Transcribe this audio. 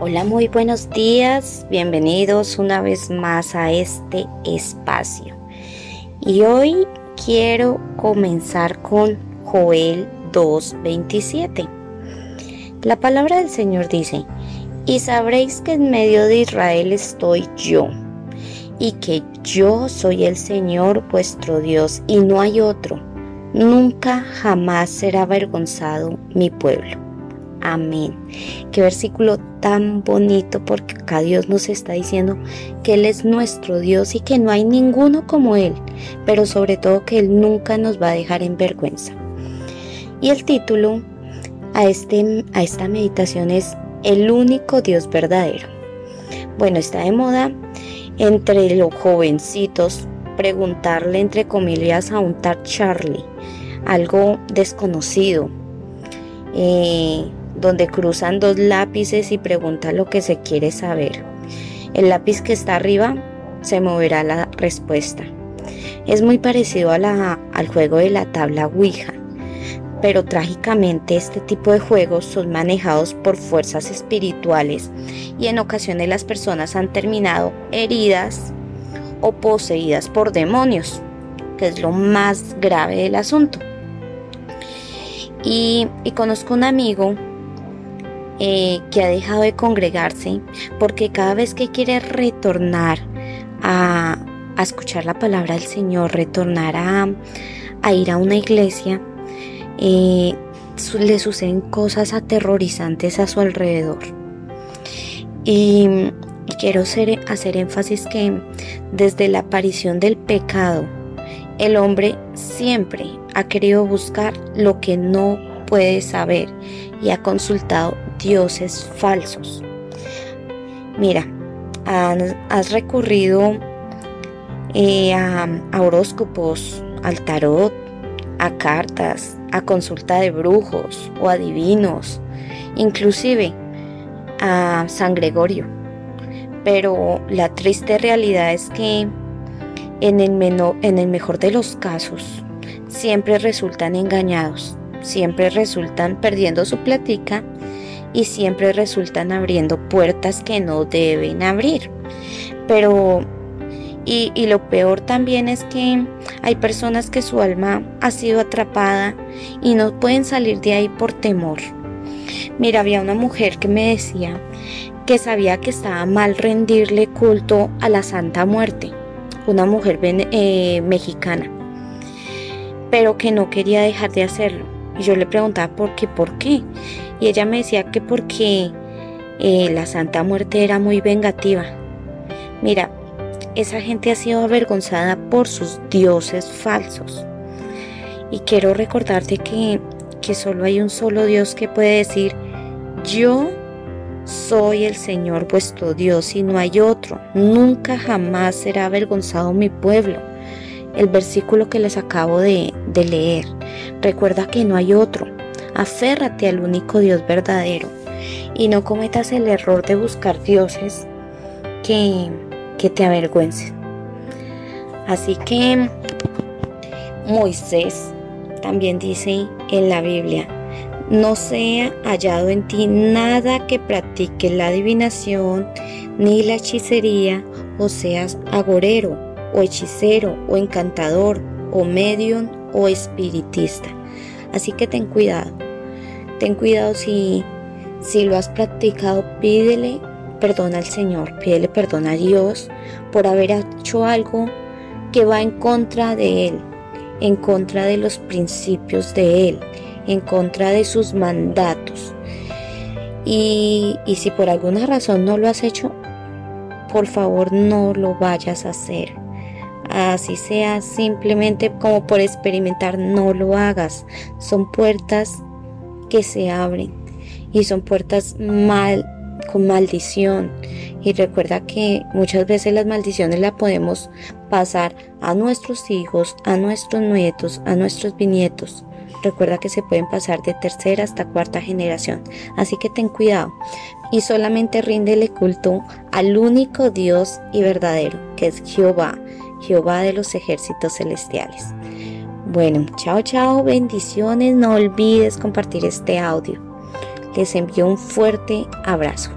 Hola, muy buenos días, bienvenidos una vez más a este espacio. Y hoy quiero comenzar con Joel 2.27. La palabra del Señor dice, y sabréis que en medio de Israel estoy yo, y que yo soy el Señor vuestro Dios, y no hay otro. Nunca jamás será avergonzado mi pueblo. Amén. Qué versículo tan bonito porque acá Dios nos está diciendo que Él es nuestro Dios y que no hay ninguno como Él, pero sobre todo que Él nunca nos va a dejar en vergüenza. Y el título a, este, a esta meditación es El único Dios verdadero. Bueno, está de moda entre los jovencitos preguntarle entre comillas a un tal Charlie, algo desconocido. Eh, donde cruzan dos lápices y pregunta lo que se quiere saber. El lápiz que está arriba se moverá la respuesta. Es muy parecido a la, al juego de la tabla Ouija, pero trágicamente este tipo de juegos son manejados por fuerzas espirituales y en ocasiones las personas han terminado heridas o poseídas por demonios, que es lo más grave del asunto. Y, y conozco un amigo eh, que ha dejado de congregarse porque cada vez que quiere retornar a, escuchar la palabra del Señor, retornar a, ir a una iglesia, eh, le suceden cosas aterrorizantes a su alrededor. Y, quiero hacer énfasis que desde la aparición del pecado, el hombre siempre ha querido buscar lo que no puede saber y ha consultado dioses falsos. Mira, has recurrido eh, a, horóscopos, al tarot, a cartas, a consulta de brujos o adivinos, inclusive a San Gregorio. Pero la triste realidad es que en el, en el mejor de los casos siempre resultan engañados, siempre resultan perdiendo su platica y siempre resultan abriendo puertas que no deben abrir. Pero, y, lo peor también es que hay personas que su alma ha sido atrapada y no pueden salir de ahí por temor. Mira, había una mujer que me decía que sabía que estaba mal rendirle culto a la Santa Muerte, una mujer eh, mexicana, pero que no quería dejar de hacerlo. Y yo le preguntaba por qué, por qué. Y ella me decía que porque eh, la Santa Muerte era muy vengativa. Mira, esa gente ha sido avergonzada por sus dioses falsos. Y quiero recordarte que, que solo hay un solo Dios que puede decir, yo soy el Señor vuestro Dios y no hay otro. Nunca jamás será avergonzado mi pueblo. El versículo que les acabo de, leer. Recuerda que no hay otro. Aférrate al único Dios verdadero y no cometas el error de buscar dioses que, que te avergüencen. Así que Moisés también dice en la Biblia, no sea hallado en ti nada que practique la adivinación ni la hechicería, o seas agorero, o hechicero, o encantador, o medium, o espiritista. Así que ten cuidado. Ten cuidado si, si lo has practicado, pídele perdón al Señor, pídele perdón a Dios por haber hecho algo que va en contra de Él, en contra de los principios de Él, en contra de sus mandatos. Y, y si por alguna razón no lo has hecho, por favor no lo vayas a hacer. Así sea simplemente como por experimentar, no lo hagas. Son puertas que se abren y son puertas mal con maldición y recuerda que muchas veces las maldiciones las podemos pasar a nuestros hijos, a nuestros nietos, a nuestros bisnietos. Recuerda que se pueden pasar de tercera hasta cuarta generación, así que ten cuidado y solamente ríndele culto al único Dios y verdadero, que es Jehová, Jehová de los ejércitos celestiales. Bueno, chao, chao, bendiciones. No olvides compartir este audio. Les envío un fuerte abrazo.